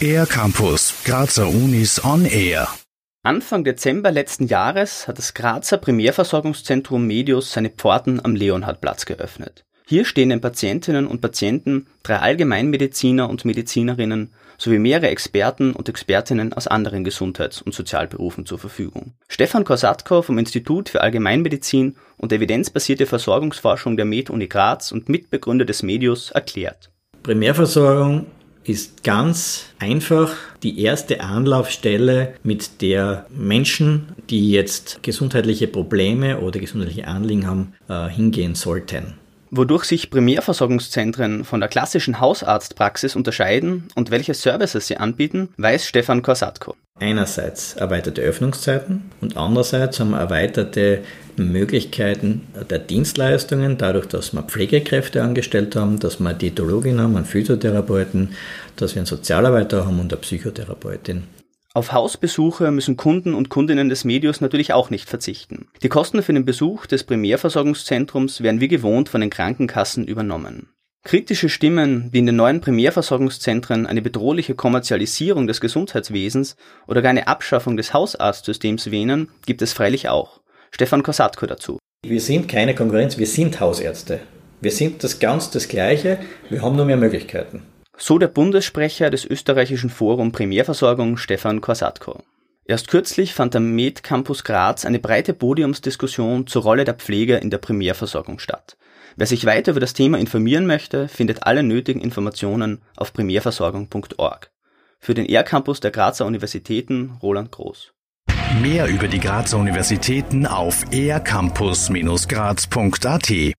Air Campus, Grazer Unis on Air. Anfang Dezember letzten Jahres hat das Grazer Primärversorgungszentrum Medius seine Pforten am Leonhardplatz geöffnet. Hier stehen den Patientinnen und Patienten drei Allgemeinmediziner und Medizinerinnen sowie mehrere Experten und Expertinnen aus anderen Gesundheits- und Sozialberufen zur Verfügung. Stefan Korsatko vom Institut für Allgemeinmedizin und evidenzbasierte Versorgungsforschung der Med-Uni Graz und Mitbegründer des Medius erklärt. Primärversorgung ist ganz einfach die erste Anlaufstelle, mit der Menschen, die jetzt gesundheitliche Probleme oder gesundheitliche Anliegen haben, äh, hingehen sollten. Wodurch sich Primärversorgungszentren von der klassischen Hausarztpraxis unterscheiden und welche Services sie anbieten, weiß Stefan Korsatko. Einerseits erweiterte Öffnungszeiten und andererseits haben wir erweiterte Möglichkeiten der Dienstleistungen, dadurch, dass wir Pflegekräfte angestellt haben, dass wir Diätologin haben, einen Physiotherapeuten, dass wir einen Sozialarbeiter haben und eine Psychotherapeutin. Auf Hausbesuche müssen Kunden und Kundinnen des Medios natürlich auch nicht verzichten. Die Kosten für den Besuch des Primärversorgungszentrums werden wie gewohnt von den Krankenkassen übernommen. Kritische Stimmen, die in den neuen Primärversorgungszentren eine bedrohliche Kommerzialisierung des Gesundheitswesens oder gar eine Abschaffung des Hausarztsystems wähnen, gibt es freilich auch. Stefan Kosatko dazu. Wir sind keine Konkurrenz, wir sind Hausärzte. Wir sind das ganz das Gleiche, wir haben nur mehr Möglichkeiten. So der Bundessprecher des österreichischen Forum Primärversorgung Stefan Korsatko. Erst kürzlich fand am Med Campus Graz eine breite Podiumsdiskussion zur Rolle der Pflege in der Primärversorgung statt. Wer sich weiter über das Thema informieren möchte, findet alle nötigen Informationen auf primärversorgung.org. Für den R-Campus der Grazer Universitäten Roland Groß. Mehr über die Grazer Universitäten auf ercampus-graz.at